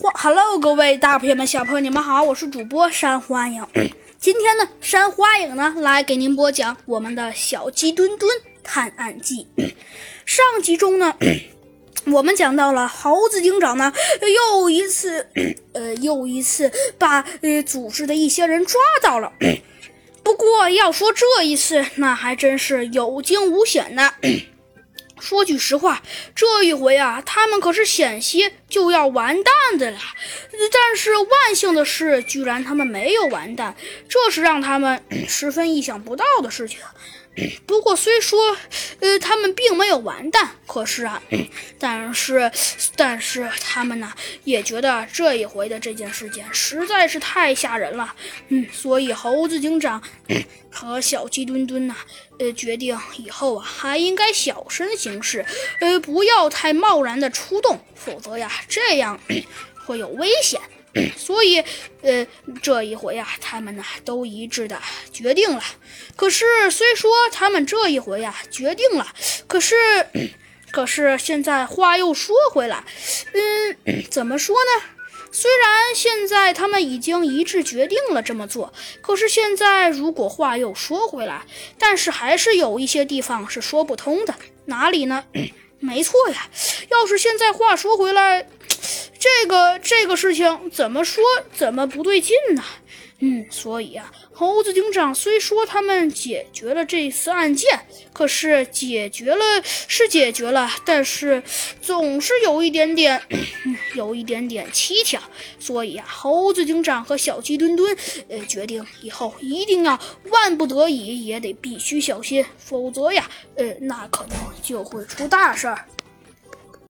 Hello，各位大朋友们、小朋友，你们好，我是主播山花影。今天呢，山花影呢来给您播讲我们的小鸡墩墩探案记。上集中呢，我们讲到了猴子警长呢又一次，呃，又一次把呃组织的一些人抓到了。不过要说这一次，那还真是有惊无险的。说句实话，这一回啊，他们可是险些就要完蛋的了。但是万幸的是，居然他们没有完蛋，这是让他们 十分意想不到的事情。不过虽说，呃，他们并没有完蛋，可是啊，但是，但是他们呢，也觉得这一回的这件事件实在是太吓人了。嗯，所以猴子警长和小鸡墩墩呢，呃，决定以后啊，还应该小声行事，呃，不要太贸然的出动，否则呀，这样会有危险。所以，呃，这一回啊，他们呢都一致的决定了。可是，虽说他们这一回啊决定了，可是，可是现在话又说回来，嗯，怎么说呢？虽然现在他们已经一致决定了这么做，可是现在如果话又说回来，但是还是有一些地方是说不通的。哪里呢？没错呀，要是现在话说回来。这个这个事情怎么说怎么不对劲呢？嗯，所以啊，猴子警长虽说他们解决了这次案件，可是解决了是解决了，但是总是有一点点，有一点点蹊跷。所以啊，猴子警长和小鸡墩墩呃决定以后一定要万不得已也得必须小心，否则呀，呃，那可能就会出大事儿。